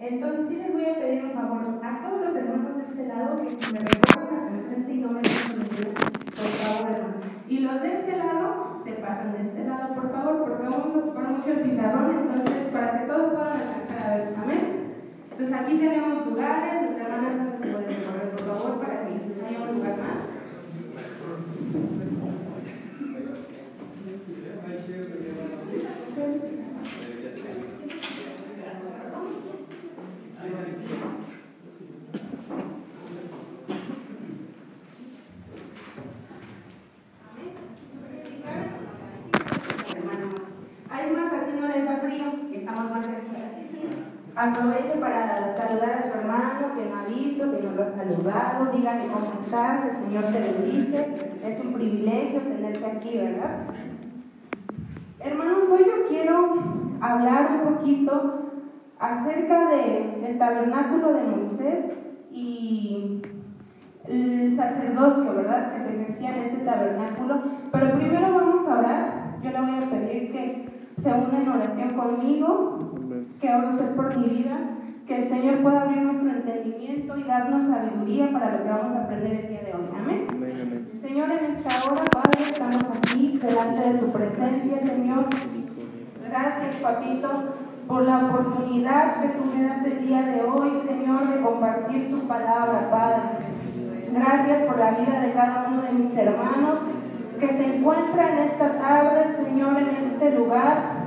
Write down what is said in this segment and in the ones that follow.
Entonces sí les voy a pedir un favor a todos los hermanos de este lado que me recojan hasta el frente y no me dejen por favor hermano. Y los de este lado se pasan de este lado por favor porque vamos a ocupar mucho el pizarrón entonces para que todos puedan alcanzar a ver. Amén. Entonces aquí tenemos lugares, las hermanas pueden correr por favor para que haya un lugar más. Hay más, así no les da frío, estamos más aquí. Aproveche para saludar a su hermano que no que no lo ha saludado. Dígale cómo estás, el Señor te bendice. Es un privilegio tenerte aquí, ¿verdad? Hermanos, hoy yo quiero hablar un poquito acerca del tabernáculo de Moisés y el sacerdocio, ¿verdad? Que se ejercía en este tabernáculo. Pero primero vamos a orar. Yo le voy a pedir que se una en oración conmigo, que ore usted por mi vida, que el Señor pueda abrir nuestro entendimiento y darnos sabiduría para lo que vamos a aprender el día de hoy. Amén. Señor, en esta hora, Padre, estamos aquí delante de tu presencia, Señor. Gracias, Papito, por la oportunidad que tú me das el día de hoy, Señor, de compartir tu palabra, Padre. Gracias por la vida de cada uno de mis hermanos que se encuentra en esta tarde, Señor, en este lugar.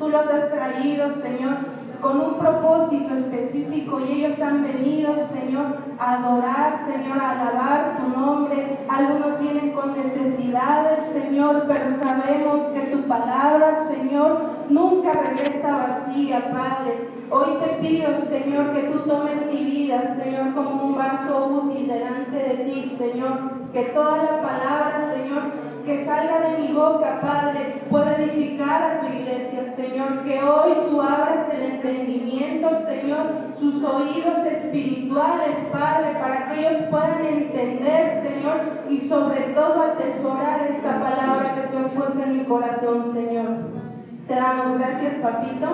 Tú los has traído, Señor, con un propósito específico y ellos han venido, Señor, a adorar, Señor, a alabar tu nombre. Algunos vienen con necesidades, Señor, pero sabemos que tu palabra, Señor, nunca regresa vacía, Padre. Hoy te pido, Señor, que tú tomes mi vida, Señor, como un vaso útil delante de ti, Señor. Que toda la palabra, Señor, que salga de mi boca, Padre, pueda edificar a tu iglesia, Señor. Que hoy tú abras el entendimiento, Señor, sus oídos espirituales, Padre, para que ellos puedan entender, Señor, y sobre todo atesorar esta palabra que tú has en mi corazón, Señor. Te damos gracias, papito.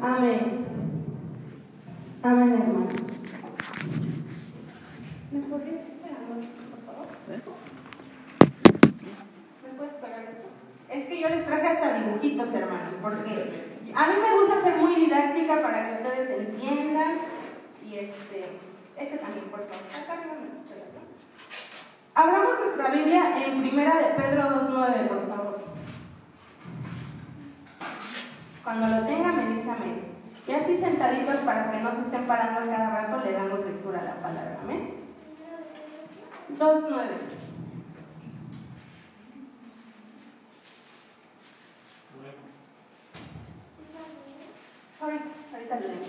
Amén. Amén, hermano. ¿Me por favor? ¿Me puedes pegar esto? Es que yo les traje hasta dibujitos, hermanos, porque a mí me gusta ser muy didáctica para que ustedes entiendan. Y este, este también, por favor. Acá nuestra Biblia en Primera de Pedro 2.9, por favor. Cuando lo tenga, me dice amén. Y así sentaditos para que no se estén parando cada rato, le damos lectura a la palabra. Amén. 2.9. Ahorita, ahorita lo leemos.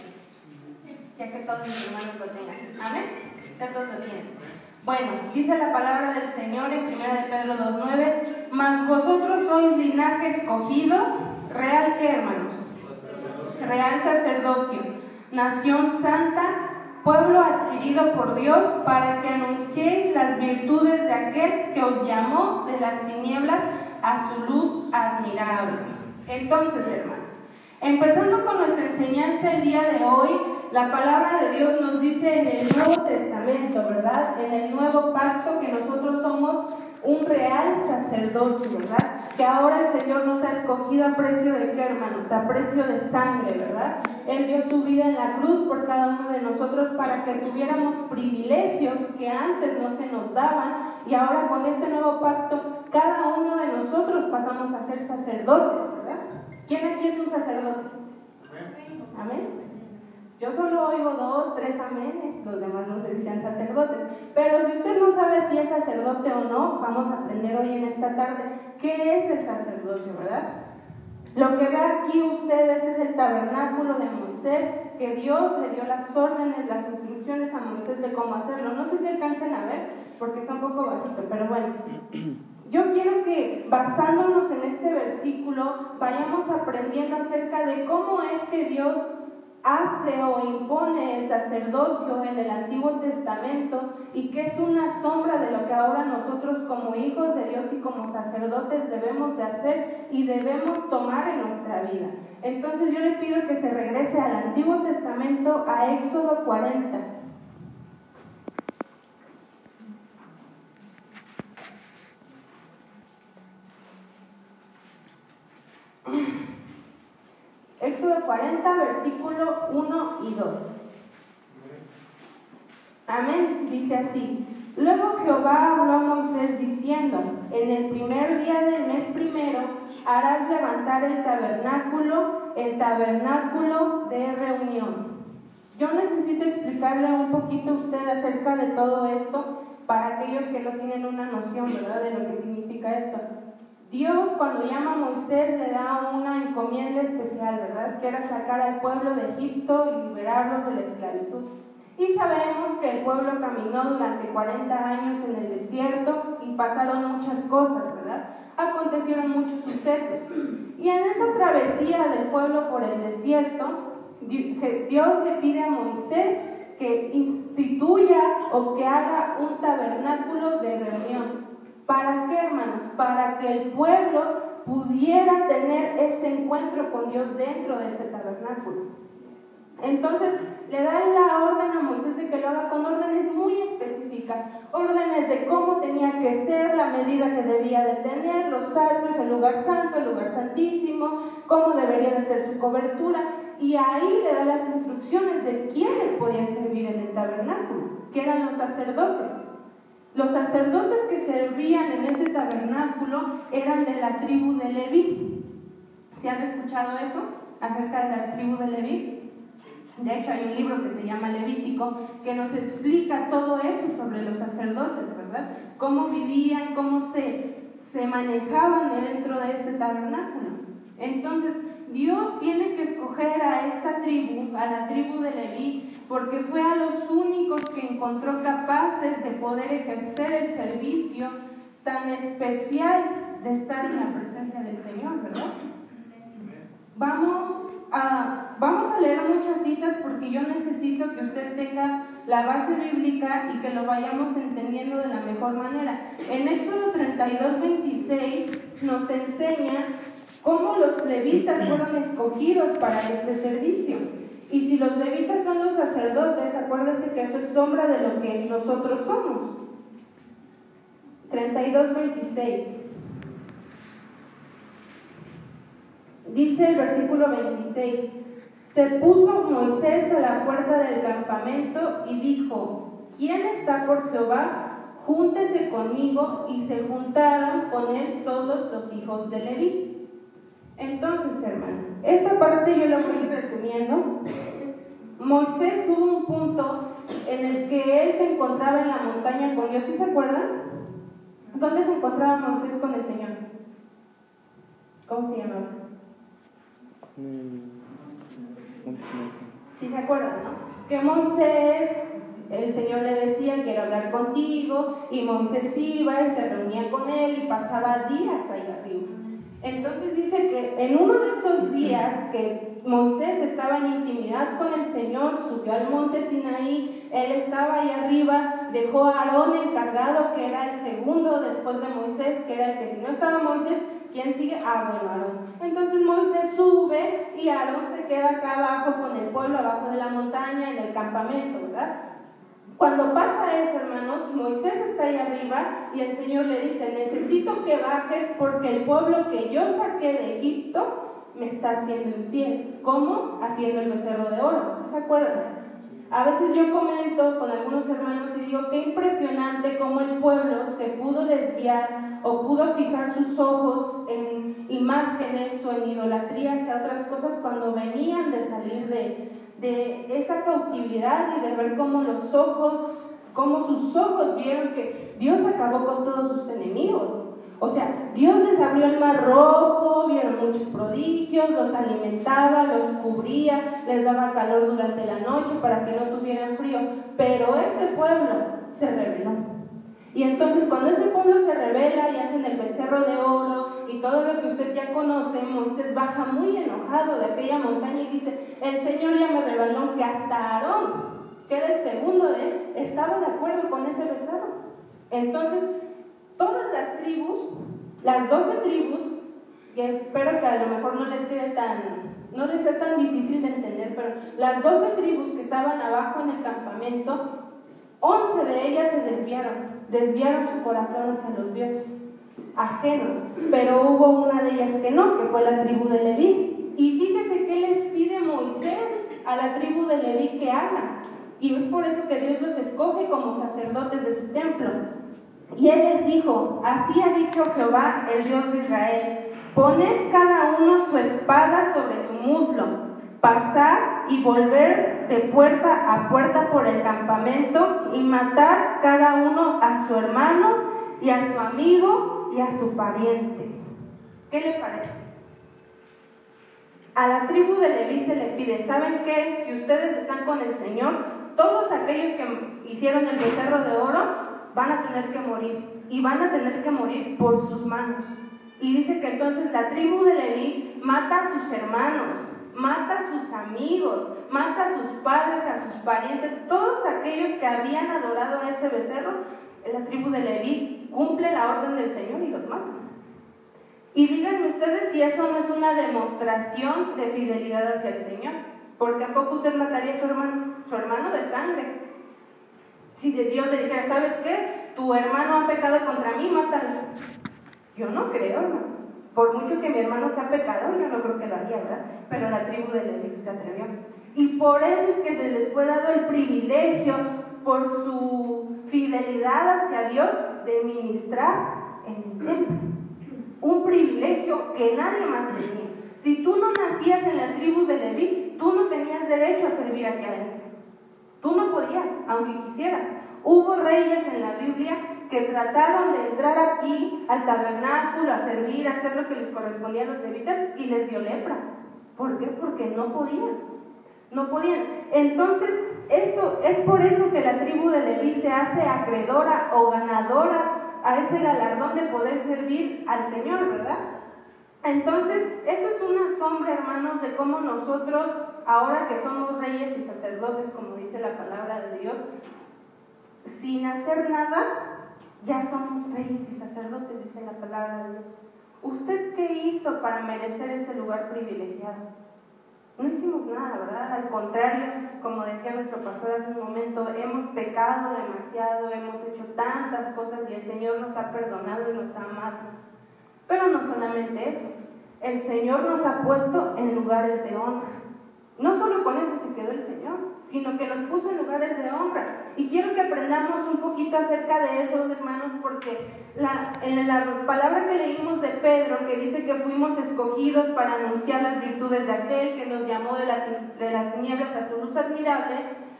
Ya que todos mis hermanos lo tengan. Amén. Ya todos lo tienen. Bueno, dice la palabra del Señor en 1 de Pedro 2.9, mas vosotros sois linaje escogido, real que hermanos, real sacerdocio, nación santa, pueblo adquirido por Dios, para que anunciéis las virtudes de aquel que os llamó de las tinieblas a su luz admirable. Entonces, hermanos, empezando con nuestra enseñanza el día de hoy, la palabra de Dios nos dice en el Nuevo Testamento, ¿verdad? En el nuevo pacto que nosotros somos un real sacerdocio, ¿verdad? Que ahora el Señor nos ha escogido a precio de qué, hermanos? A precio de sangre, ¿verdad? Él dio su vida en la cruz por cada uno de nosotros para que tuviéramos privilegios que antes no se nos daban y ahora con este nuevo pacto cada uno de nosotros pasamos a ser sacerdotes, ¿verdad? ¿Quién aquí es un sacerdote? Amén. Yo solo oigo dos, tres amenes, los demás no se dicen sacerdotes. Pero si usted no sabe si es sacerdote o no, vamos a aprender hoy en esta tarde qué es el sacerdocio, ¿verdad? Lo que ve aquí ustedes es el tabernáculo de Moisés, que Dios le dio las órdenes, las instrucciones a Moisés de cómo hacerlo. No sé si alcancen a ver, porque está un poco bajito, pero bueno. Yo quiero que basándonos en este versículo vayamos aprendiendo acerca de cómo es que Dios hace o impone el sacerdocio en el Antiguo Testamento y que es una sombra de lo que ahora nosotros como hijos de Dios y como sacerdotes debemos de hacer y debemos tomar en nuestra vida. Entonces yo le pido que se regrese al Antiguo Testamento a Éxodo 40. Éxodo 40, versículo 1 y 2. Amén, dice así. Luego Jehová habló a Moisés diciendo, en el primer día del mes primero harás levantar el tabernáculo, el tabernáculo de reunión. Yo necesito explicarle un poquito a usted acerca de todo esto para aquellos que no tienen una noción, ¿verdad?, de lo que significa esto. Dios cuando llama a Moisés le da una encomienda especial, ¿verdad? Que era sacar al pueblo de Egipto y liberarlos de la esclavitud. Y sabemos que el pueblo caminó durante 40 años en el desierto y pasaron muchas cosas, ¿verdad? Acontecieron muchos sucesos. Y en esta travesía del pueblo por el desierto, Dios le pide a Moisés que instituya o que haga un tabernáculo de reunión. ¿Para qué, hermanos? Para que el pueblo pudiera tener ese encuentro con Dios dentro de este tabernáculo. Entonces le da la orden a Moisés de que lo haga con órdenes muy específicas, órdenes de cómo tenía que ser, la medida que debía de tener, los altos, el lugar santo, el lugar santísimo, cómo debería de ser su cobertura. Y ahí le da las instrucciones de quiénes podían servir en el tabernáculo, que eran los sacerdotes. Los sacerdotes que servían en ese tabernáculo eran de la tribu de Leví. ¿Se han escuchado eso acerca de la tribu de Leví? De hecho, hay un libro que se llama Levítico que nos explica todo eso sobre los sacerdotes, ¿verdad? Cómo vivían, cómo se, se manejaban dentro de este tabernáculo. Entonces, Dios tiene que escoger a esta tribu, a la tribu de Leví, porque fue a los únicos que encontró capaces de poder ejercer el servicio tan especial de estar en la presencia del Señor, ¿verdad? Vamos a, vamos a leer muchas citas porque yo necesito que usted tenga la base bíblica y que lo vayamos entendiendo de la mejor manera. En Éxodo 32, 26 nos enseña cómo los levitas fueron escogidos para este servicio. Y si los levitas son los sacerdotes, acuérdense que eso es sombra de lo que nosotros somos. 32, 26. Dice el versículo 26, se puso Moisés a la puerta del campamento y dijo, ¿quién está por Jehová? Júntese conmigo y se juntaron con él todos los hijos de Leví. Entonces, hermano, esta parte yo la voy resumiendo. Moisés hubo un punto en el que él se encontraba en la montaña con Dios. ¿Sí se acuerdan? ¿Dónde se encontraba Moisés con el Señor? ¿Cómo se llamaba? ¿Sí se acuerdan, no? Que Moisés, el Señor le decía, quiero hablar contigo, y Moisés iba y se reunía con él y pasaba días ahí arriba. Entonces dice que en uno de esos días que Moisés estaba en intimidad con el Señor, subió al monte Sinaí, él estaba ahí arriba, dejó a Aarón encargado, que era el segundo después de Moisés, que era el que si no estaba Moisés, ¿quién sigue? Ah, bueno, Aarón. Entonces Moisés sube y Aarón se queda acá abajo con el pueblo, abajo de la montaña, en el campamento, ¿verdad? Cuando pasa eso, hermanos, Moisés está ahí arriba y el Señor le dice, necesito que bajes porque el pueblo que yo saqué de Egipto me está haciendo infiel. ¿Cómo? Haciendo el becerro de oro. ¿Se acuerdan? A veces yo comento con algunos hermanos y digo, qué impresionante cómo el pueblo se pudo desviar o pudo fijar sus ojos en imágenes o en idolatría hacia otras cosas cuando venían de salir de, de esa cautividad y de ver cómo los ojos, cómo sus ojos vieron que Dios acabó con todos sus enemigos. O sea, Dios les abrió el mar rojo, vieron muchos prodigios, los alimentaba, los cubría, les daba calor durante la noche para que no tuvieran frío. Pero este pueblo se rebeló. Y entonces cuando ese pueblo se revela y hacen el becerro de oro y todo lo que usted ya conoce, Moisés baja muy enojado de aquella montaña y dice, el Señor ya me reveló que hasta Aarón, que era el segundo de él, estaba de acuerdo con ese becerro. Entonces, todas las tribus, las doce tribus, y espero que a lo mejor no les quede tan, no les sea tan difícil de entender, pero las doce tribus que estaban abajo en el campamento, once de ellas se desviaron, desviaron su corazón hacia los dioses ajenos, pero hubo una de ellas que no, que fue la tribu de Leví. Y fíjese que les pide Moisés a la tribu de Leví que haga. Y es por eso que Dios los escoge como sacerdotes de su templo. Y él les dijo, así ha dicho Jehová, el Dios de Israel, poned cada uno su espada sobre su muslo, pasar y volver de puerta a puerta por el campamento y matar cada uno a su hermano y a su amigo y a su pariente. ¿Qué le parece? A la tribu de Leví se le pide, ¿saben qué? Si ustedes están con el Señor, todos aquellos que hicieron el becerro de oro van a tener que morir y van a tener que morir por sus manos. Y dice que entonces la tribu de Leví mata a sus hermanos, mata a sus amigos, mata a sus padres, a sus parientes, todos aquellos que habían adorado a ese becerro, la tribu de Leví cumple la orden del Señor y los mata. Y díganme ustedes si eso no es una demostración de fidelidad hacia el Señor, porque a poco usted mataría a su hermano, su hermano de sangre, si Dios le dijera, ¿sabes qué? Tu hermano ha pecado contra mí, mátalo. Yo no creo, ¿no? Por mucho que mi hermano sea pecador, yo no creo que lo haría, ¿verdad? Pero la tribu de Leví se atrevió. Y por eso es que se les fue dado el privilegio, por su fidelidad hacia Dios, de ministrar en el templo. Un privilegio que nadie más tenía. Si tú no nacías en la tribu de Leví, tú no tenías derecho a servir aquí adentro. Tú no podías, aunque quisieras. Hubo reyes en la Biblia que trataron de entrar aquí al tabernáculo, a servir, a hacer lo que les correspondía a los levitas y les dio lepra. ¿Por qué? Porque no podían. No podían. Entonces, esto es por eso que la tribu de Leví se hace acreedora o ganadora a ese galardón de poder servir al Señor, ¿verdad? Entonces, eso es una sombra, hermanos, de cómo nosotros, ahora que somos reyes y sacerdotes, como la palabra de Dios, sin hacer nada, ya somos reyes y sacerdotes, dice la palabra de Dios. ¿Usted qué hizo para merecer ese lugar privilegiado? No hicimos nada, ¿verdad? Al contrario, como decía nuestro pastor hace un momento, hemos pecado demasiado, hemos hecho tantas cosas y el Señor nos ha perdonado y nos ha amado. Pero no solamente eso, el Señor nos ha puesto en lugares de honra. No solo con eso se quedó el Señor, sino que nos puso en lugares de honra. Y quiero que aprendamos un poquito acerca de eso, hermanos, porque en la palabra que leímos de Pedro, que dice que fuimos escogidos para anunciar las virtudes de aquel que nos llamó de, de las tinieblas a su luz admirable,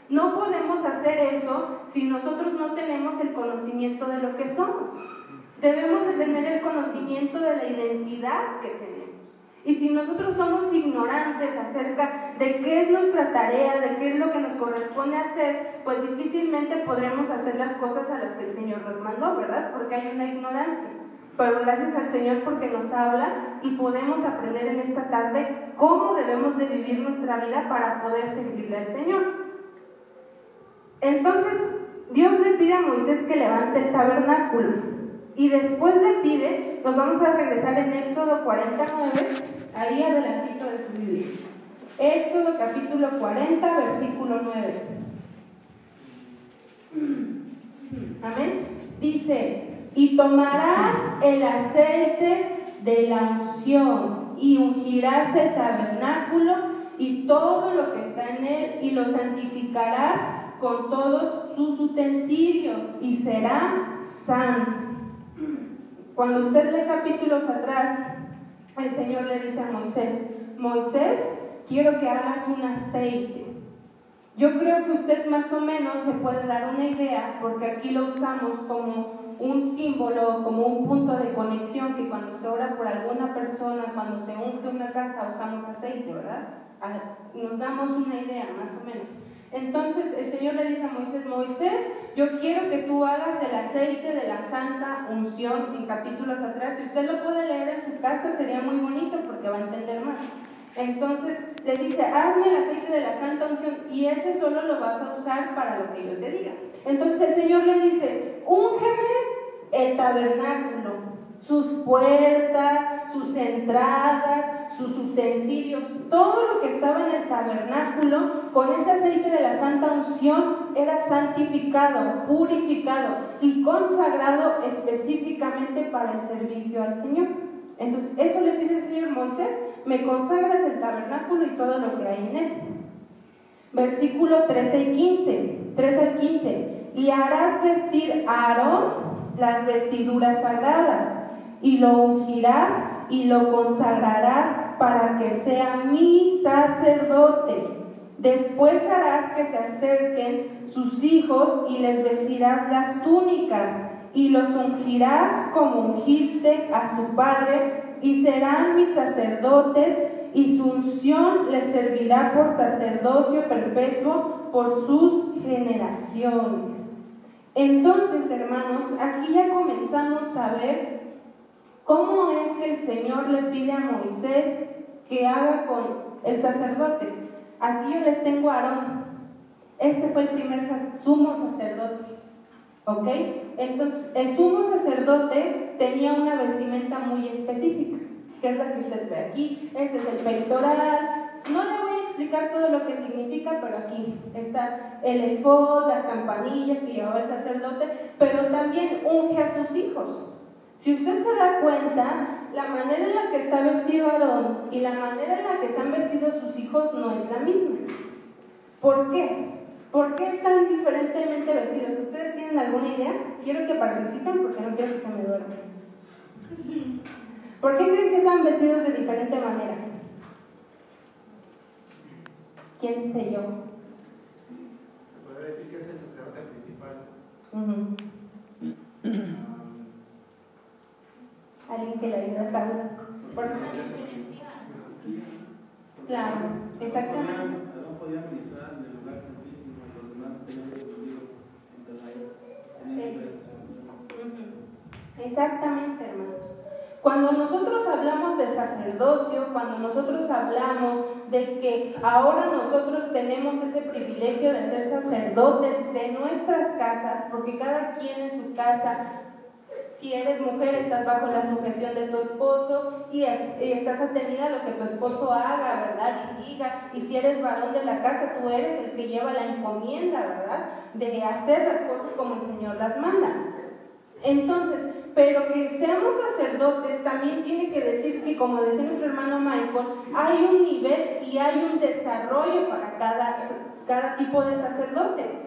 no podemos hacer eso si nosotros no tenemos el conocimiento de lo que somos. Debemos de tener el conocimiento de la identidad que tenemos. Y si nosotros somos ignorantes acerca de qué es nuestra tarea, de qué es lo que nos corresponde hacer, pues difícilmente podremos hacer las cosas a las que el Señor nos mandó, ¿verdad? Porque hay una ignorancia. Pero gracias al Señor porque nos habla y podemos aprender en esta tarde cómo debemos de vivir nuestra vida para poder servirle al Señor. Entonces, Dios le pide a Moisés que levante el tabernáculo. Y después le pide, nos vamos a regresar en Éxodo 49, ahí adelantito de su Biblia. Éxodo capítulo 40, versículo 9. Amén. Dice, y tomarás el aceite de la unción y ungirás el tabernáculo y todo lo que está en él y lo santificarás con todos sus utensilios y será santo. Cuando usted lee capítulos atrás, el Señor le dice a Moisés, Moisés, quiero que hagas un aceite. Yo creo que usted más o menos se puede dar una idea, porque aquí lo usamos como un símbolo, como un punto de conexión, que cuando se ora por alguna persona, cuando se unge una casa, usamos aceite, ¿verdad? Nos damos una idea, más o menos. Entonces el Señor le dice a Moisés, Moisés, yo quiero que tú hagas el aceite de la santa unción en capítulos atrás. Si usted lo puede leer en su casa sería muy bonito porque va a entender más. Entonces le dice, hazme el aceite de la santa unción y ese solo lo vas a usar para lo que yo te diga. Entonces el Señor le dice, úngeme el tabernáculo, sus puertas, sus entradas, sus utensilios, todo lo que estaba en el tabernáculo, con ese aceite de la santa unción, era santificado, purificado y consagrado específicamente para el servicio al Señor. Entonces, eso le pide el Señor Moisés, me consagras el tabernáculo y todo lo que hay en él. Versículo 13 y 15, 13 al 15, y harás vestir a Aarón las vestiduras sagradas, y lo ungirás y lo consagrarás para que sea mi sacerdote. Después harás que se acerquen sus hijos y les vestirás las túnicas y los ungirás como ungiste a su padre y serán mis sacerdotes y su unción les servirá por sacerdocio perpetuo por sus generaciones. Entonces, hermanos, aquí ya comenzamos a ver ¿Cómo el Señor le pide a Moisés que haga con el sacerdote? Aquí yo les tengo a Aarón. Este fue el primer sumo sacerdote. ¿Ok? Entonces, el sumo sacerdote tenía una vestimenta muy específica, que es la que usted ve aquí. Este es el pectoral. No le voy a explicar todo lo que significa, pero aquí está el efod, las campanillas que llevaba el sacerdote, pero también unge a sus hijos. Si usted se da cuenta, la manera en la que está vestido Aarón y la manera en la que están vestidos sus hijos no es la misma. ¿Por qué? ¿Por qué están diferentemente vestidos? ¿Ustedes tienen alguna idea? Quiero que participen porque no quiero que se me duerman. ¿Por qué creen que están vestidos de diferente manera? ¿Quién dice yo? Se puede decir que es el sacerdote principal. alguien que le ayude a saber. Claro, exactamente. Escondido Exactamente, hermanos. Cuando nosotros hablamos de sacerdocio, cuando nosotros hablamos de que ahora nosotros tenemos ese privilegio de ser sacerdotes de nuestras casas, porque cada quien en su casa si eres mujer, estás bajo la sujeción de tu esposo y, estás atenida a lo que tu esposo haga, ¿verdad? Y diga. Y si eres varón de la casa, tú eres el que lleva la encomienda, ¿verdad? De hacer las cosas como el Señor las manda. Entonces, pero que seamos sacerdotes también tiene que decir que, como decía nuestro hermano Michael, hay un nivel y hay un desarrollo para cada, cada tipo de sacerdote.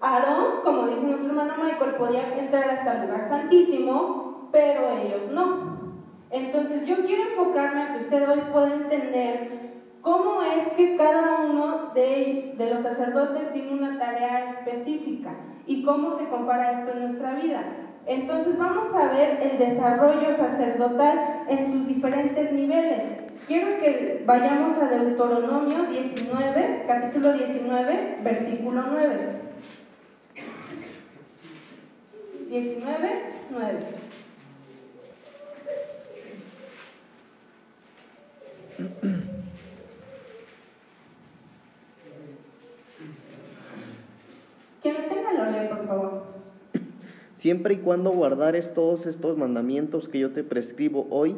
Aarón, como dice nuestro hermano Michael, podía entrar hasta el lugar santísimo, pero ellos no. Entonces yo quiero enfocarme a que usted hoy pueda entender cómo es que cada uno de, de los sacerdotes tiene una tarea específica y cómo se compara esto en nuestra vida. Entonces vamos a ver el desarrollo sacerdotal en sus diferentes niveles. Quiero que vayamos a Deuteronomio 19, capítulo 19, versículo 9. 19, 9. Que no tenga lo lee, por favor. Siempre y cuando guardares todos estos mandamientos que yo te prescribo hoy,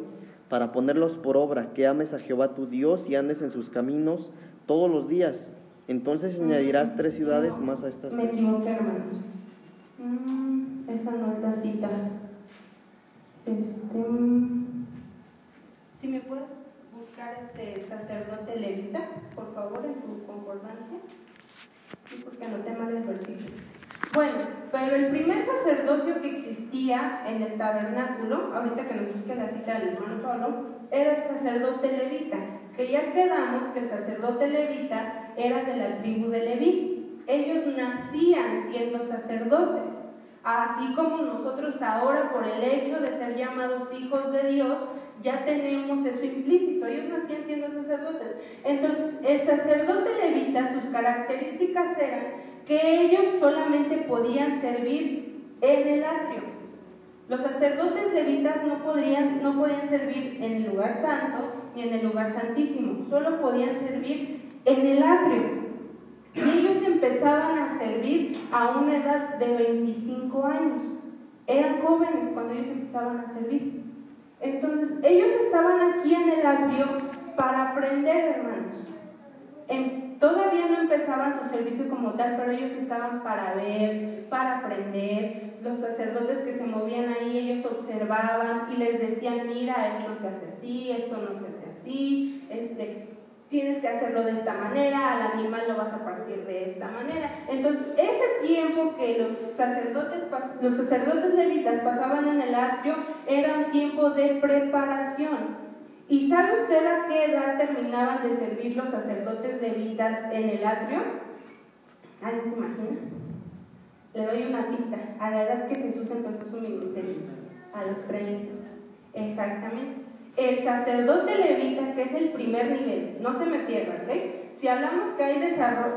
para ponerlos por obra, que ames a Jehová tu Dios y andes en sus caminos todos los días. Entonces añadirás tres ciudades más a estas Me equivoqué, hermano. Mm. Esa no es la cita. Este, mm, si me puedes buscar este sacerdote levita, por favor, en tu concordancia. Sí, porque anoté mal el versículo. Bueno, pero el primer sacerdocio que existía en el tabernáculo, ahorita que nos busque la cita del hermano era el sacerdote levita, que ya quedamos que el sacerdote levita era de la tribu de Leví. Ellos nacían siendo sacerdotes. Así como nosotros ahora, por el hecho de ser llamados hijos de Dios, ya tenemos eso implícito, ellos nacían siendo sacerdotes. Entonces, el sacerdote levita, sus características eran que ellos solamente podían servir en el atrio. Los sacerdotes levitas no, no podían servir en el lugar santo ni en el lugar santísimo, solo podían servir en el atrio. Y ellos empezaban a servir a una edad de 25 años. Eran jóvenes cuando ellos empezaban a servir. Entonces, ellos estaban aquí en el atrio para aprender, hermanos. todavía no empezaban su servicio como tal, pero ellos estaban para ver, para aprender. Los sacerdotes que se movían ahí, ellos observaban y les decían, mira, esto se hace así, esto no se hace así, este, tienes que hacerlo de esta manera, al animal lo vas a partir de esta manera. Entonces, ese tiempo que los sacerdotes, los sacerdotes levitas pasaban en el atrio era un tiempo de preparación. ¿Y sabe usted a qué edad terminaban de servir los sacerdotes levitas en el atrio? ¿Alguien se imagina? Le doy una pista. A la edad que Jesús empezó su ministerio, a los 30. Exactamente el sacerdote levita, que es el primer nivel, no se me pierda, ¿ok? Si hablamos que hay,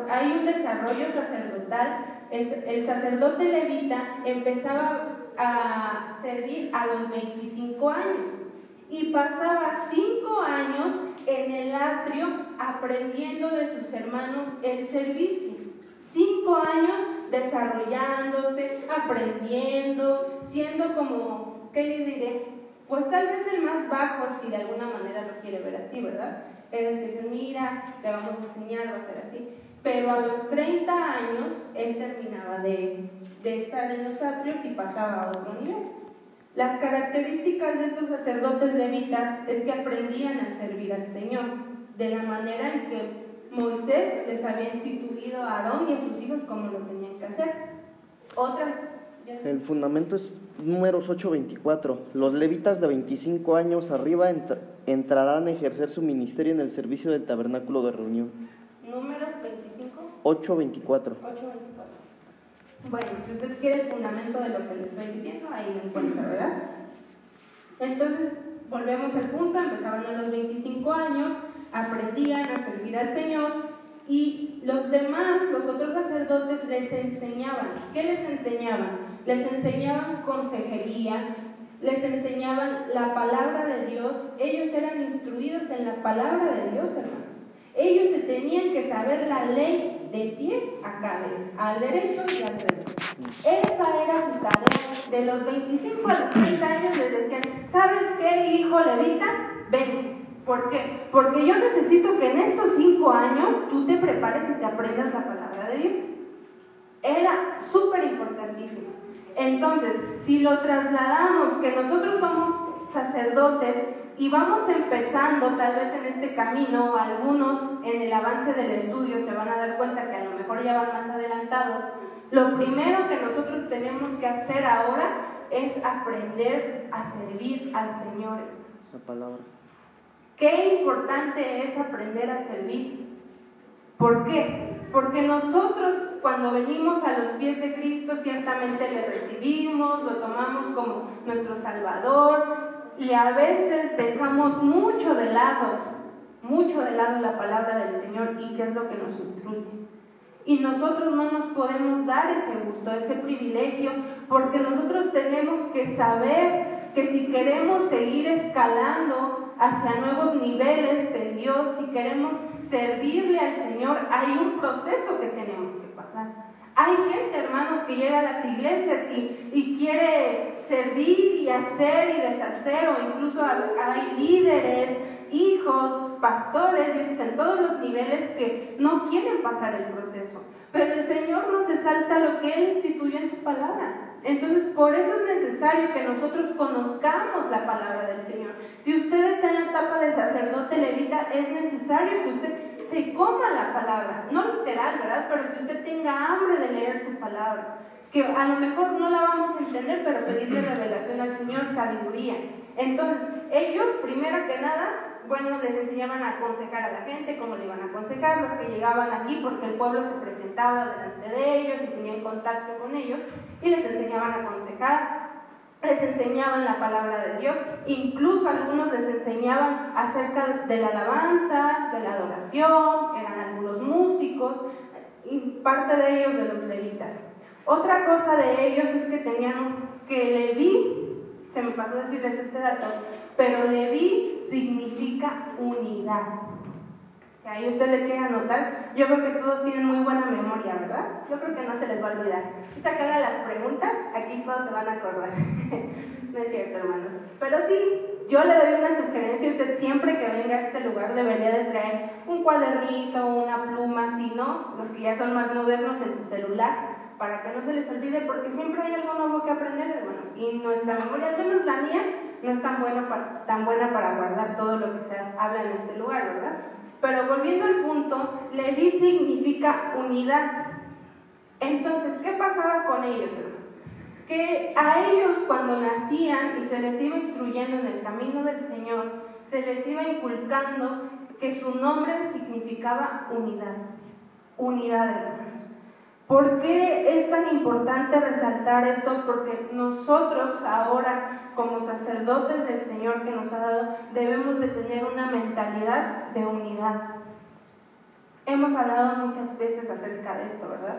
hay un desarrollo sacerdotal, el sacerdote levita empezaba a servir a los 25 años y pasaba 5 años en el atrio aprendiendo de sus hermanos el servicio. 5 años desarrollándose, aprendiendo, siendo como, ¿qué les diré? Pues tal vez el más bajo, si de alguna manera lo quiere ver así, ¿verdad? Era el que dice, mira, te vamos a enseñar, va a ser así. Pero a los 30 años, él terminaba de, de estar en los atrios y pasaba a otro nivel. Las características de estos sacerdotes levitas es que aprendían a servir al Señor, de la manera en que Moisés les había instituido a Aarón y a sus hijos como lo tenían que hacer. Otra el fundamento es números 8:24. Los levitas de 25 años arriba entrarán a ejercer su ministerio en el servicio del tabernáculo de reunión. ¿Números 25? 8:24. 8:24. Bueno, si usted quiere el fundamento de lo que le estoy diciendo, ahí lo encuentra, ¿verdad? Entonces, volvemos al punto, empezaban a los 25 años, aprendían a servir al Señor y los demás, los otros sacerdotes, les enseñaban. ¿Qué les enseñaban? Les enseñaban consejería, les enseñaban la palabra de Dios, ellos eran instruidos en la palabra de Dios, hermano. Ellos se tenían que saber la ley de pie a cabeza, al derecho y al derecho. Esa era su tarea. De los 25 a los 30 años les decían, ¿sabes qué, hijo levita? Ven. ¿Por qué? Porque yo necesito que en estos cinco años tú te prepares y te aprendas la palabra de Dios. Era súper importantísimo. Entonces, si lo trasladamos, que nosotros somos sacerdotes y vamos empezando tal vez en este camino, algunos en el avance del estudio se van a dar cuenta que a lo mejor ya van más adelantados, lo primero que nosotros tenemos que hacer ahora es aprender a servir al Señor. La palabra. Qué importante es aprender a servir. ¿Por qué? Porque nosotros cuando venimos a los pies de Cristo ciertamente le recibimos, lo tomamos como nuestro Salvador y a veces dejamos mucho de lado, mucho de lado la palabra del Señor y qué es lo que nos instruye. Y nosotros no nos podemos dar ese gusto, ese privilegio, porque nosotros tenemos que saber que si queremos seguir escalando hacia nuevos niveles en Dios, si queremos servirle al Señor, hay un proceso que tenemos. Hay gente, hermanos, que llega a las iglesias y, y quiere servir y hacer y deshacer, o incluso hay líderes, hijos, pastores, dices, en todos los niveles que no quieren pasar el proceso. Pero el Señor no se salta lo que Él instituyó en su palabra. Entonces, por eso es necesario que nosotros conozcamos la palabra del Señor. Si usted está en la etapa de sacerdote levita, es necesario que usted se coma la palabra, no literal, ¿verdad? Pero que usted tenga hambre de leer su palabra. Que a lo mejor no la vamos a entender, pero pedirle revelación al Señor, sabiduría. Entonces, ellos, primero que nada, bueno, les enseñaban a aconsejar a la gente, cómo le iban a aconsejar, los que llegaban aquí, porque el pueblo se presentaba delante de ellos y tenían contacto con ellos, y les enseñaban a aconsejar. Les enseñaban la palabra de Dios, incluso algunos les enseñaban acerca de la alabanza, de la adoración, eran algunos músicos, y parte de ellos de los levitas. Otra cosa de ellos es que tenían que Leví, se me pasó decirles este dato, pero Leví significa unidad. Si ahí usted le quiere anotar, yo creo que todos tienen muy buena memoria, ¿verdad? Yo creo que no se les va a olvidar. Que haga las preguntas, aquí todos se van a acordar. no es cierto, hermanos. Pero sí, yo le doy una sugerencia, usted siempre que venga a este lugar debería de traer un cuadernito, una pluma, si no, los que ya son más modernos en su celular, para que no se les olvide, porque siempre hay algo nuevo que aprender, hermanos. Y nuestra memoria, al menos la mía, no es tan buena para, tan buena para guardar todo lo que se habla en este lugar, ¿verdad? Pero volviendo al punto, Leví significa unidad. Entonces, ¿qué pasaba con ellos? Que a ellos cuando nacían y se les iba instruyendo en el camino del Señor, se les iba inculcando que su nombre significaba unidad. Unidad, hermanos. ¿Por qué es tan importante resaltar esto? Porque nosotros ahora, como sacerdotes del Señor que nos ha dado, debemos de tener una mentalidad de unidad. Hemos hablado muchas veces acerca de esto, ¿verdad?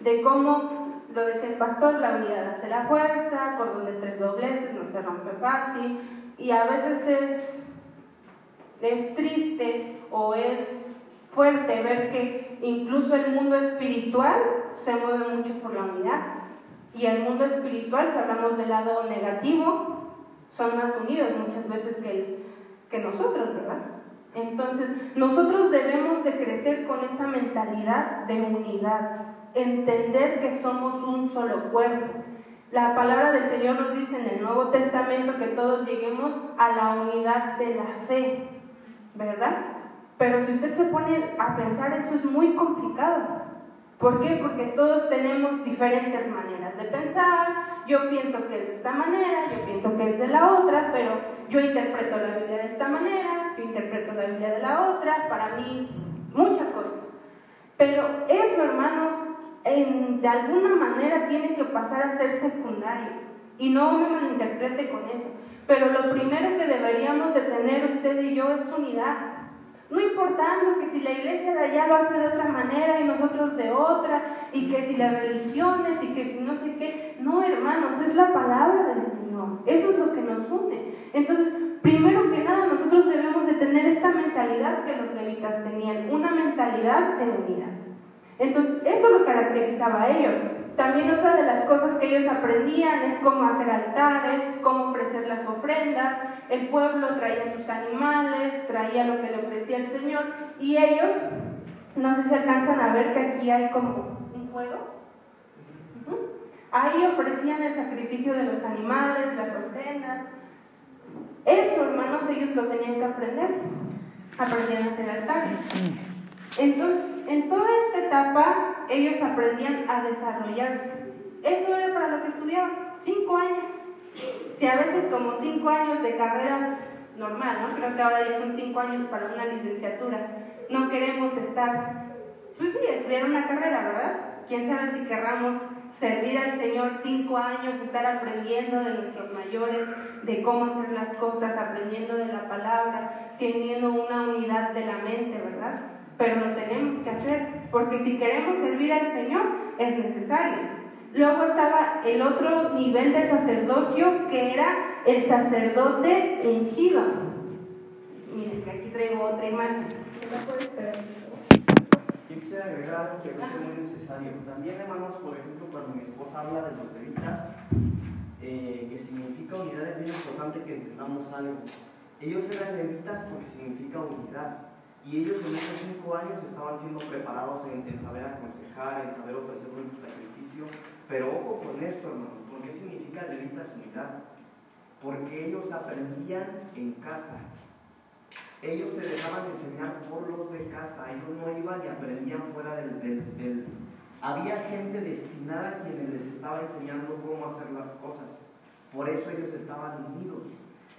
De cómo, lo decía el pastor, la unidad hace la fuerza, cordón de tres dobleces no se rompe fácil, y a veces es, es triste o es fuerte ver que incluso el mundo espiritual se mueve mucho por la unidad. Y el mundo espiritual, si hablamos del lado negativo, son más unidos muchas veces que, que nosotros, ¿verdad? Entonces, nosotros debemos de crecer con esa mentalidad de unidad, entender que somos un solo cuerpo. La palabra del Señor nos dice en el Nuevo Testamento que todos lleguemos a la unidad de la fe, ¿verdad? Pero si usted se pone a pensar, eso es muy complicado. ¿Por qué? Porque todos tenemos diferentes maneras de pensar. Yo pienso que es de esta manera, yo pienso que es de la otra, pero yo interpreto la Biblia de esta manera, yo interpreto la Biblia de la otra, para mí muchas cosas. Pero eso, hermanos, de alguna manera tiene que pasar a ser secundario. Y no me malinterprete con eso. Pero lo primero que deberíamos de tener usted y yo es unidad. No importando que si la iglesia de allá lo hace de otra manera y nosotros de otra, y que si las religiones y que si no sé qué. No, hermanos, es la palabra del Señor. Eso es lo que nos une. Entonces, primero que nada, nosotros debemos de tener esta mentalidad que los levitas tenían, una mentalidad de unidad. Entonces, eso lo caracterizaba a ellos. También otra de las cosas que ellos aprendían es cómo hacer altares, cómo ofrecer las ofrendas. El pueblo traía sus animales, traía lo que le ofrecía el Señor y ellos, no sé si alcanzan a ver que aquí hay como un fuego. Ahí ofrecían el sacrificio de los animales, las ofrendas. Eso, hermanos, ellos lo tenían que aprender. Aprendían a hacer altares. Entonces, en toda esta etapa, ellos aprendían a desarrollarse. Eso era para lo que estudiaban, cinco años. Si a veces como cinco años de carrera normal, ¿no? Creo que ahora ya son cinco años para una licenciatura. No queremos estar, pues sí, estudiar una carrera, ¿verdad? Quién sabe si querramos servir al Señor cinco años, estar aprendiendo de nuestros mayores, de cómo hacer las cosas, aprendiendo de la palabra, teniendo una unidad de la mente, ¿verdad? Pero lo tenemos que hacer, porque si queremos servir al Señor es necesario. Luego estaba el otro nivel de sacerdocio que era el sacerdote ungido. Miren, que aquí traigo otra imagen. Yo quisiera agregar algo que creo que es muy necesario. También, hermanos, por ejemplo, cuando mi esposa habla de los levitas, eh, que significa unidad, es bien importante que entendamos algo. Ellos eran levitas porque significa unidad. Y ellos en esos cinco años estaban siendo preparados en, saber aconsejar, en saber ofrecer un sacrificio. Pero ojo con esto, hermano, ¿por qué significa levitas unidad? Porque ellos aprendían en casa. Ellos se dejaban enseñar por los de casa, ellos no iban y aprendían fuera del, del... Había gente destinada a quienes les estaba enseñando cómo hacer las cosas. Por eso ellos estaban unidos.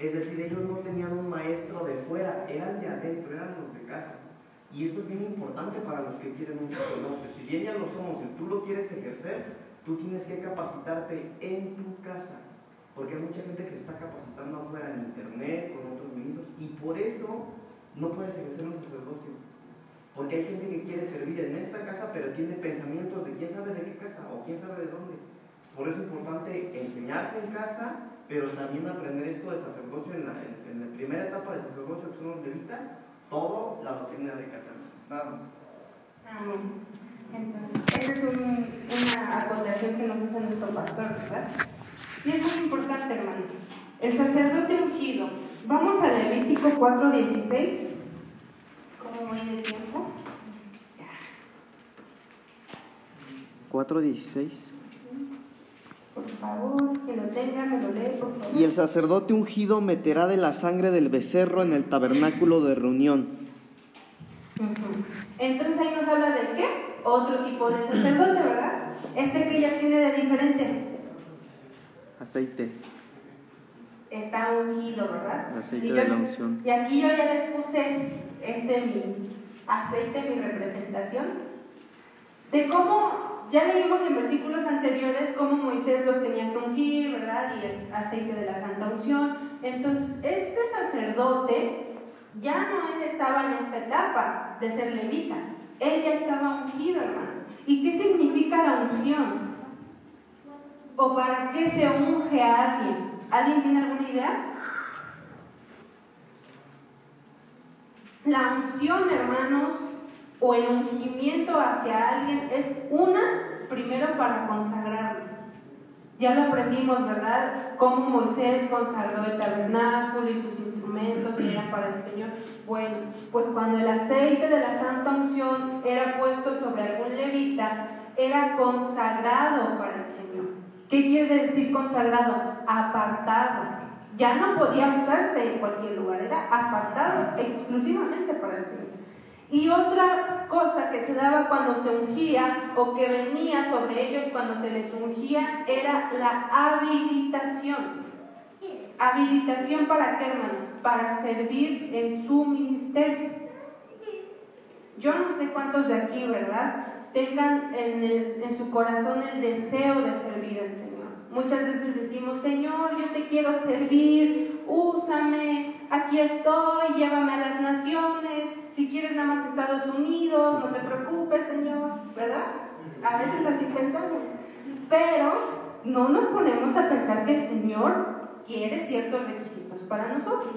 Es decir, ellos no tenían un maestro de fuera, eran de adentro, eran los de casa. Y esto es bien importante para los que quieren un sacerdocio. Si bien ya lo somos y tú lo quieres ejercer, tú tienes que capacitarte en tu casa. Porque hay mucha gente que se está capacitando afuera en internet, con otros ministros, y por eso no puedes ejercer un sacerdocio. Porque hay gente que quiere servir en esta casa, pero tiene pensamientos de quién sabe de qué casa o quién sabe de dónde. Por eso es importante enseñarse en casa, pero también aprender esto de sacerdocio en la, en, la primera etapa de sacerdocio, que son los levitas, todo la doctrina de casa. Nada más. Amén. Entonces, esa es un, una acotación que nos hace nuestro pastor, ¿verdad? Y es muy importante, hermano. El sacerdote ungido. Vamos a Levítico 4.16. ¿Cómo voy de tiempo? 4.16. Por favor, que lo tenga, me lo lee, por favor. Y el sacerdote ungido meterá de la sangre del becerro en el tabernáculo de reunión. Entonces ahí nos habla de qué? Otro tipo de sacerdote, ¿verdad? Este que ya tiene de diferente. Aceite. Está ungido, ¿verdad? Aceite de la unción. Y aquí yo ya les puse este mi aceite, mi representación, de cómo ya leímos en versículos anteriores cómo Moisés los tenía que ungir, ¿verdad? Y el aceite de la santa unción. Entonces, este sacerdote ya no estaba en esta etapa de ser levita, él ya estaba ungido, hermano. ¿Y qué significa la unción? ¿O para qué se unge a alguien? ¿Alguien tiene alguna idea? La unción, hermanos, o el ungimiento hacia alguien es una, primero para consagrarlo. Ya lo aprendimos, ¿verdad? Cómo Moisés consagró el tabernáculo y sus instrumentos eran para el Señor. Bueno, pues cuando el aceite de la santa unción era puesto sobre algún levita, era consagrado para el Señor. ¿Qué quiere decir consagrado? Apartado. Ya no podía usarse en cualquier lugar, era apartado exclusivamente para el Señor. Y otra cosa que se daba cuando se ungía o que venía sobre ellos cuando se les ungía era la habilitación. ¿Habilitación para qué, hermanos? Para servir en su ministerio. Yo no sé cuántos de aquí, ¿verdad? Tengan en, en su corazón el deseo de servir al Señor. Muchas veces decimos, Señor, yo te quiero servir, úsame, aquí estoy, llévame a las naciones, si quieres nada más Estados Unidos, no te preocupes, Señor, ¿verdad? A veces así pensamos. Pero no nos ponemos a pensar que el Señor quiere ciertos requisitos para nosotros.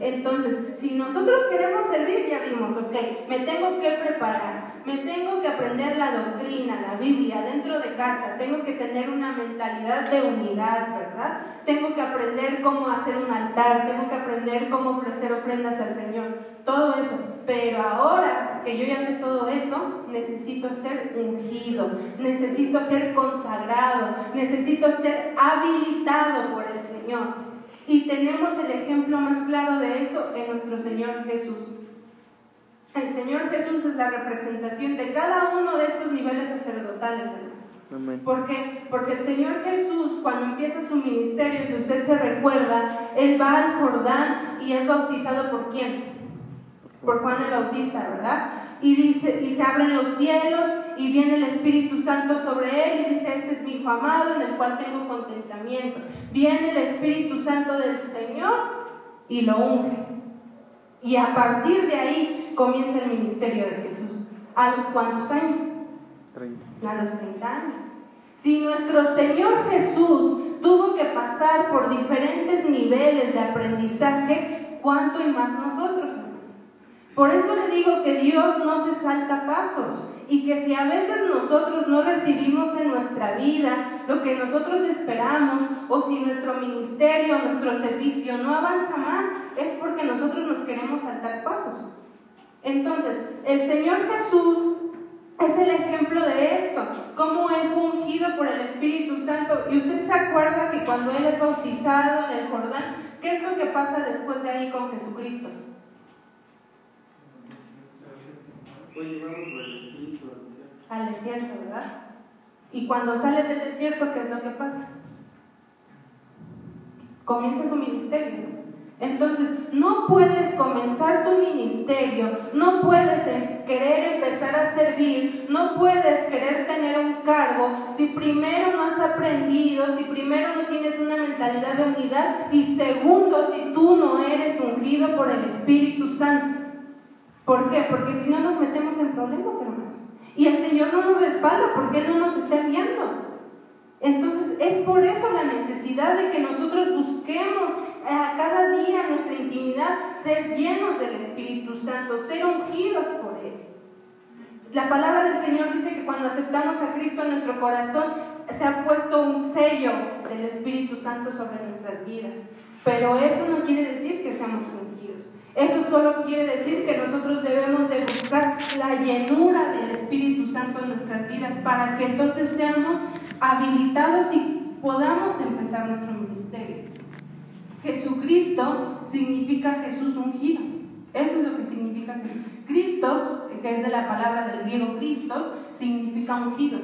Entonces, si nosotros queremos servir, ya vimos, ok, me tengo que preparar, me tengo que aprender la doctrina, la Biblia dentro de casa, tengo que tener una mentalidad de unidad, ¿verdad? Tengo que aprender cómo hacer un altar, tengo que aprender cómo ofrecer ofrendas al Señor, todo eso. Pero ahora que yo ya sé todo eso, necesito ser ungido, necesito ser consagrado, necesito ser habilitado por el Señor. Y tenemos el ejemplo más claro de eso en nuestro Señor Jesús. El Señor Jesús es la representación de cada uno de estos niveles sacerdotales. Amén. ¿Por qué? Porque el Señor Jesús, cuando empieza su ministerio, si usted se recuerda, Él va al Jordán y es bautizado por quién? Por Juan el Bautista, ¿verdad? Y dice, y se abren los cielos y viene el Espíritu Santo sobre él y dice, este es mi hijo amado en el cual tengo contentamiento. Viene el Espíritu Santo del Señor y lo unge. Y a partir de ahí comienza el ministerio de Jesús. ¿A los cuántos años? 30. A los 30 años. Si nuestro Señor Jesús tuvo que pasar por diferentes niveles de aprendizaje, ¿cuánto y más nosotros? Por eso le digo que Dios no se salta pasos y que si a veces nosotros no recibimos en nuestra vida lo que nosotros esperamos o si nuestro ministerio, nuestro servicio no avanza más, es porque nosotros nos queremos saltar pasos. Entonces, el Señor Jesús es el ejemplo de esto, cómo Él fue ungido por el Espíritu Santo. Y usted se acuerda que cuando Él es bautizado en el Jordán, ¿qué es lo que pasa después de ahí con Jesucristo? Al desierto. Al desierto, ¿verdad? Y cuando sale del desierto, ¿qué es lo que pasa? Comienza su ministerio. Entonces, no puedes comenzar tu ministerio, no puedes em- querer empezar a servir, no puedes querer tener un cargo si primero no has aprendido, si primero no tienes una mentalidad de unidad y segundo si tú no eres ungido por el Espíritu Santo. ¿Por qué? Porque si no nos metemos en problemas, hermanos. Y el Señor no nos respalda porque Él no nos está enviando. Entonces es por eso la necesidad de que nosotros busquemos a cada día nuestra intimidad ser llenos del Espíritu Santo, ser ungidos por Él. La palabra del Señor dice que cuando aceptamos a Cristo en nuestro corazón se ha puesto un sello del Espíritu Santo sobre nuestras vidas. Pero eso no quiere decir que seamos ungidos. Eso solo quiere decir que nosotros debemos de buscar la llenura del Espíritu Santo en nuestras vidas para que entonces seamos habilitados y podamos empezar nuestro ministerio. Jesucristo significa Jesús ungido. Eso es lo que significa Jesús. Cristo, que es de la palabra del griego Cristo, significa ungido.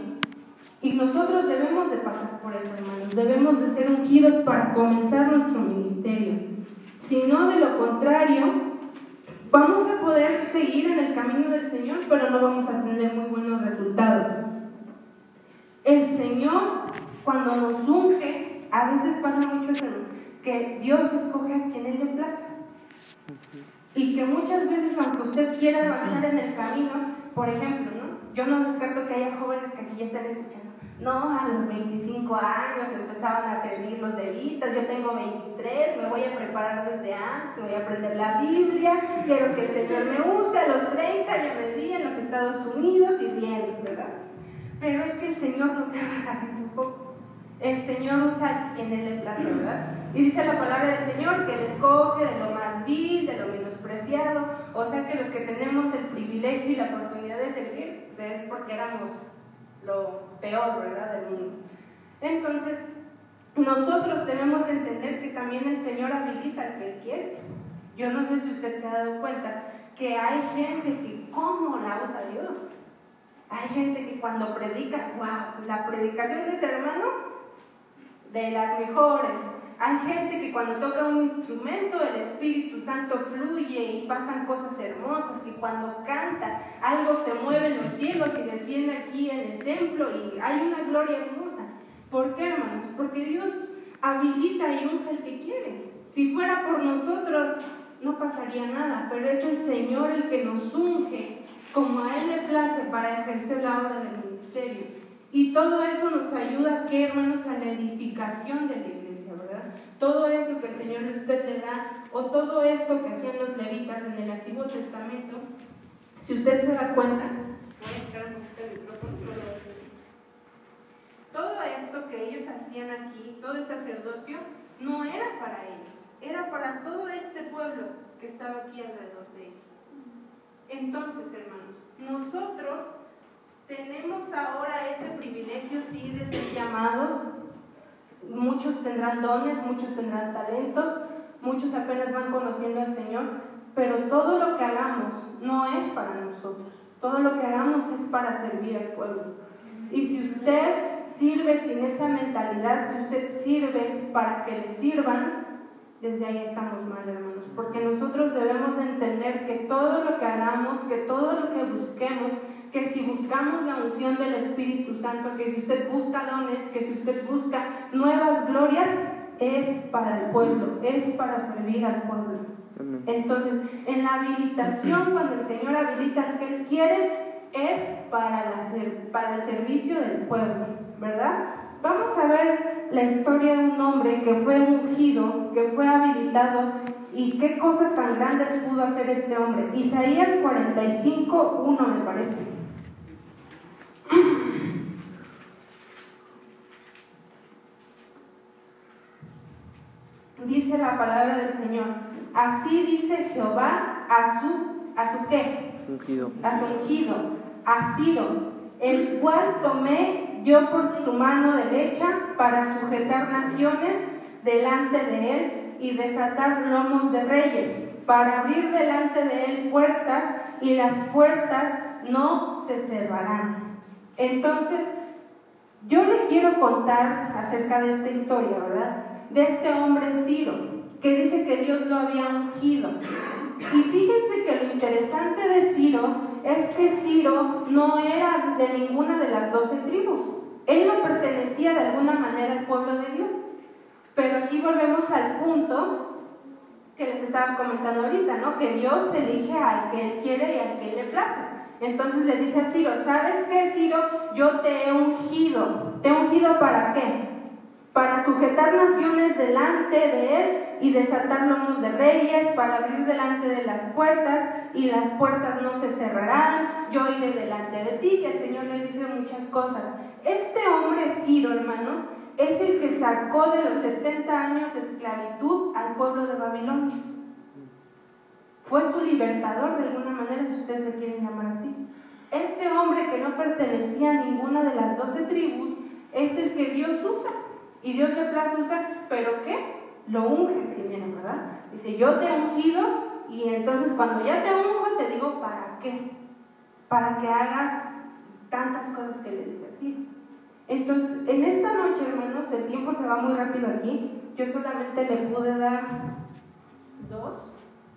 Y nosotros debemos de pasar por eso, hermanos. Debemos de ser ungidos para comenzar nuestro ministerio. Si no, de lo contrario, vamos a poder seguir en el camino del Señor, pero no vamos a tener muy buenos resultados. El Señor, cuando nos unge, a veces pasa mucho que Dios escoge a quien Él le place. Y que muchas veces, aunque usted quiera avanzar en el camino, por ejemplo, ¿no? yo no descarto que haya jóvenes que aquí ya están escuchando. No, a los 25 años empezaban a servir los deditos, yo tengo 23, me voy a preparar desde antes, voy a aprender la Biblia, quiero que el Señor me use, a los 30 ya me vi en los Estados Unidos y bien, ¿verdad? Pero es que el Señor no trabaja un poco. El Señor usa quien Él le place, ¿verdad? Y dice la palabra del Señor que Él escoge de lo más vil, de lo menospreciado. O sea que los que tenemos el privilegio y la oportunidad de servir, pues es porque éramos lo peor, ¿verdad?, del mundo. Entonces, nosotros tenemos que entender que también el Señor habilita al que quiere. Yo no sé si usted se ha dado cuenta que hay gente que, ¿cómo la usa Dios? Hay gente que cuando predica, wow, la predicación de ese hermano, de las mejores. Hay gente que cuando toca un instrumento el Espíritu Santo fluye y pasan cosas hermosas, que cuando canta algo se mueve en los cielos y desciende aquí en el templo y hay una gloria hermosa. ¿Por qué, hermanos? Porque Dios habilita y unge el que quiere. Si fuera por nosotros, no pasaría nada, pero es el Señor el que nos unge como a Él le place para ejercer la obra del ministerio. Y todo eso nos ayuda, ¿qué, hermanos, a la edificación de la iglesia, ¿verdad? Todo eso que el Señor usted le da, o todo esto que hacían los levitas en el Antiguo Testamento, si usted se da cuenta, todo esto que ellos hacían aquí, todo el sacerdocio, no era para ellos, era para todo este pueblo que estaba aquí alrededor de ellos. Entonces, hermanos, nosotros tenemos ahora ese privilegio, sí, de ser llamados. Muchos tendrán dones, muchos tendrán talentos, muchos apenas van conociendo al Señor, pero todo lo que hagamos no es para nosotros. Todo lo que hagamos es para servir al pueblo. Y si usted sirve sin esa mentalidad, si usted sirve para que le sirvan, desde ahí estamos mal, hermanos, porque nosotros debemos entender que todo lo que hagamos, que todo lo que busquemos, que si buscamos la unción del Espíritu Santo, que si usted busca dones, que si usted busca nuevas glorias, es para el pueblo, es para servir al pueblo. Entonces, en la habilitación, cuando el Señor habilita al que Él quiere, es para, la, para el servicio del pueblo, ¿verdad? Vamos a ver la historia de un hombre que fue ungido, que fue habilitado y qué cosas tan grandes pudo hacer este hombre. Isaías 45, 1 me parece. Dice la palabra del Señor. Así dice Jehová a su, a su qué? Ungido. A su ungido, a Ciro, el cual tomé yo por su mano derecha para sujetar naciones delante de él y desatar lomos de reyes, para abrir delante de él puertas y las puertas no se cerrarán. Entonces, yo le quiero contar acerca de esta historia, ¿verdad? De este hombre Ciro, que dice que Dios lo había ungido. Y fíjense que lo interesante de Ciro es que Ciro no era de ninguna de las doce tribus. Él no pertenecía de alguna manera al pueblo de Dios. Pero aquí volvemos al punto que les estaba comentando ahorita, ¿no? Que Dios elige al que Él quiere y al que Él le place. Entonces le dice a Ciro, ¿sabes qué, Ciro? Yo te he ungido. ¿Te he ungido para qué? Para sujetar naciones delante de Él y desatar lomos de reyes, para abrir delante de las puertas y las puertas no se cerrarán. Yo iré delante de ti, que el Señor le dice muchas cosas. Este hombre, Ciro, hermanos, es el que sacó de los 70 años de esclavitud al pueblo de Babilonia. Fue su libertador de alguna manera, si ustedes le quieren llamar así. Este hombre que no pertenecía a ninguna de las doce tribus es el que Dios usa. Y Dios le place usar, pero ¿qué? Lo unge primero, ¿verdad? Dice, yo te he ungido y entonces cuando ya te unjo te digo, ¿para qué? Para que hagas tantas cosas que le dice así. Entonces, en esta noche, hermanos, el tiempo se va muy rápido aquí. Yo solamente le pude dar dos,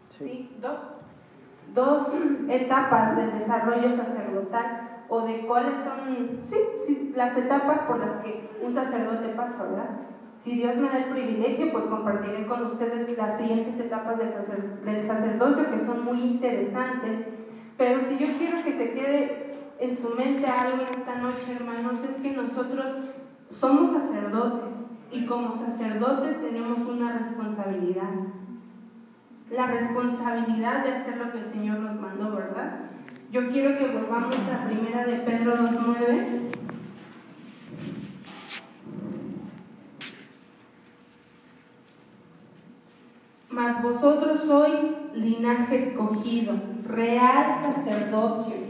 sí, dos, dos etapas del desarrollo sacerdotal o de cuáles son, sí, las etapas por las que un sacerdote pasa, ¿verdad? Si Dios me da el privilegio, pues compartiré con ustedes las siguientes etapas del, del sacerdocio que son muy interesantes. Pero si yo quiero que se quede en su mente algo esta noche, hermanos, es que nosotros somos sacerdotes y como sacerdotes tenemos una responsabilidad. La responsabilidad de hacer lo que el Señor nos mandó, ¿verdad? Yo quiero que volvamos a primera de Pedro 2.9. Mas vosotros sois linaje escogido, real sacerdocio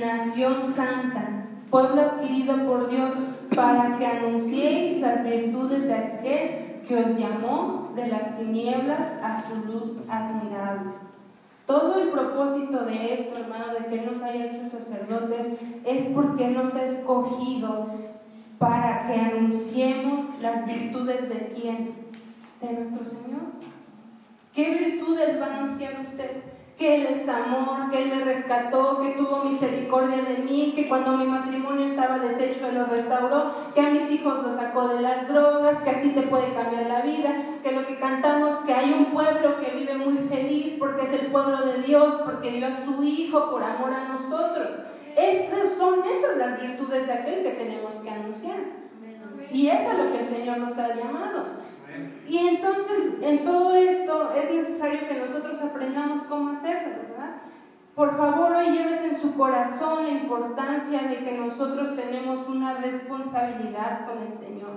nación santa, pueblo adquirido por Dios, para que anunciéis las virtudes de aquel que os llamó de las tinieblas a su luz admirable. Todo el propósito de esto, hermano, de que nos haya hecho sacerdotes, es porque nos ha escogido para que anunciemos las virtudes de quién? De nuestro Señor. ¿Qué virtudes va a anunciar usted? que Él es amor, que Él me rescató, que tuvo misericordia de mí, que cuando mi matrimonio estaba deshecho Él lo restauró, que a mis hijos los sacó de las drogas, que a ti te puede cambiar la vida, que lo que cantamos, que hay un pueblo que vive muy feliz porque es el pueblo de Dios, porque dio a su Hijo por amor a nosotros. Estas son esas las virtudes de aquel que tenemos que anunciar. Y eso es lo que el Señor nos ha llamado. Y entonces en todo esto es necesario que nosotros aprendamos cómo hacerlo, ¿verdad? Por favor, hoy lleves en su corazón la importancia de que nosotros tenemos una responsabilidad con el Señor.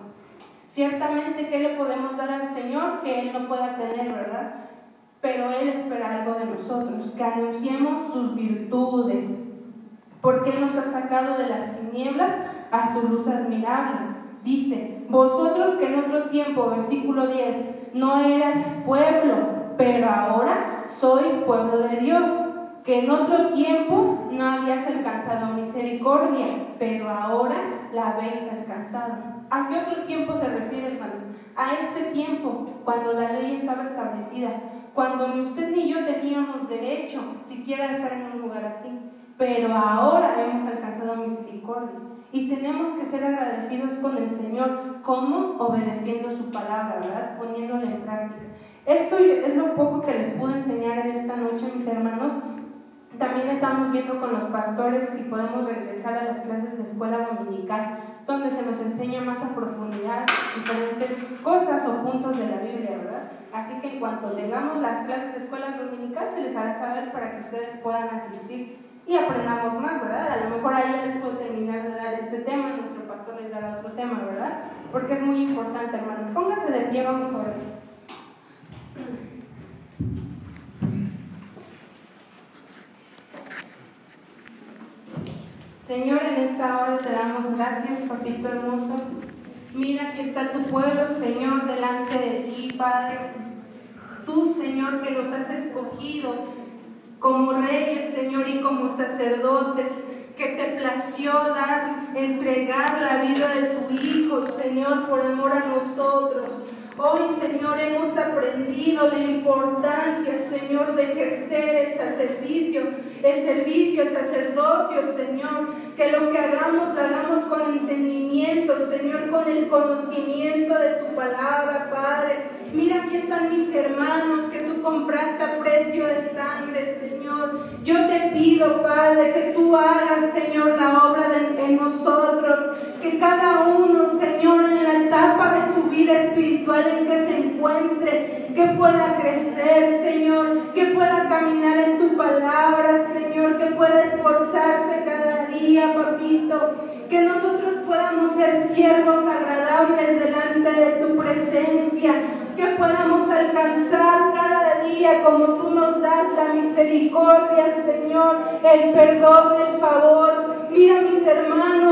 Ciertamente, ¿qué le podemos dar al Señor que Él no pueda tener, verdad? Pero Él espera algo de nosotros, que anunciemos sus virtudes, porque nos ha sacado de las tinieblas a su luz admirable. Dice, vosotros que en otro tiempo, versículo 10, no erais pueblo, pero ahora sois pueblo de Dios, que en otro tiempo no habías alcanzado misericordia, pero ahora la habéis alcanzado. ¿A qué otro tiempo se refiere, hermanos? A este tiempo, cuando la ley estaba establecida, cuando ni usted ni yo teníamos derecho siquiera a estar en un lugar así, pero ahora hemos alcanzado misericordia. Y tenemos que ser agradecidos con el Señor, como obedeciendo su palabra, ¿verdad? Poniéndola en práctica. Esto es lo poco que les pude enseñar en esta noche, mis hermanos. También estamos viendo con los pastores si podemos regresar a las clases de escuela dominical, donde se nos enseña más cosas o puntos de la Biblia, ¿verdad? Así que en cuanto tengamos las clases de escuela dominical, se les hará saber para que ustedes puedan asistir y aprendamos más, ¿verdad? A lo mejor ahí ya les puedo terminar de dar este tema, nuestro pastor les dará otro tema, ¿verdad? Porque es muy importante, hermanos. Póngase de pie, vamos a ver. Señor, en esta hora te damos gracias, papito hermoso. Mira que está tu pueblo, Señor, delante de ti, Padre. Tú, Señor, que los has escogido como reyes, Señor, y como sacerdotes, que te plació dar, entregar la vida de tu Hijo, Señor, por amor a nosotros. Hoy, Señor, hemos aprendido la importancia, Señor, de ejercer el sacerdocio, el servicio, el sacerdocio, Señor. Que lo que hagamos, lo hagamos con entendimiento, Señor, con el conocimiento de tu palabra, Padre. Mira, aquí están mis hermanos que tú compraste a precio de sangre, Señor. Yo te pido, Padre, que tú hagas, Señor, la obra de, en nosotros. Que cada uno, Señor, en la etapa de su vida espiritual en que se encuentre, que pueda crecer, Señor, que pueda caminar en tu palabra, Señor, que pueda esforzarse cada día, papito. Que nosotros podamos ser siervos agradables delante de tu presencia que podamos alcanzar cada día como tú nos das la misericordia, Señor, el perdón, el favor. Mira mis hermanos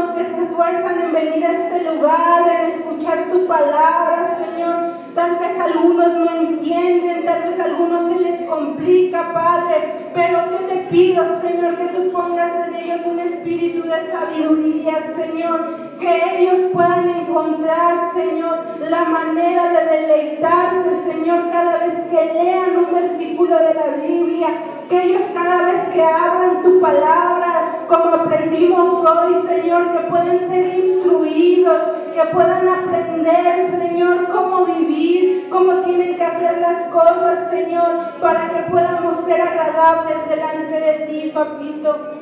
esfuerzan en venir a este lugar, en escuchar tu palabra, Señor. Tal vez algunos no entienden, tal vez algunos se les complica, Padre, pero yo te pido, Señor, que tú pongas en ellos un espíritu de sabiduría, Señor, que ellos puedan encontrar, Señor, la manera de deleitarse, Señor, cada vez que lean un versículo de la Biblia, que ellos cada vez que abran tu palabra, como aprendimos hoy, Señor, que pueden ser instruidos, que puedan aprender, Señor, cómo vivir, cómo tienen que hacer las cosas, Señor, para que podamos ser agradables delante de ti, papito.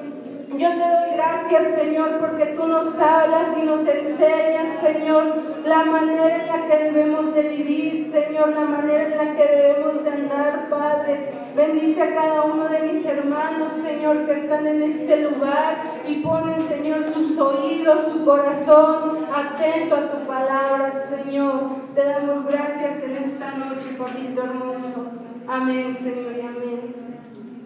Yo te doy gracias, Señor, porque tú nos hablas y nos enseñas, Señor, la manera en la que debemos de vivir, Señor, la manera en la que debemos de andar, Padre. Bendice a cada uno de mis hermanos, Señor, que están en este lugar y ponen, Señor, sus oídos, su corazón atento a tu palabra, Señor. Te damos gracias en esta noche, papito hermoso. Amén, Señor, y amén.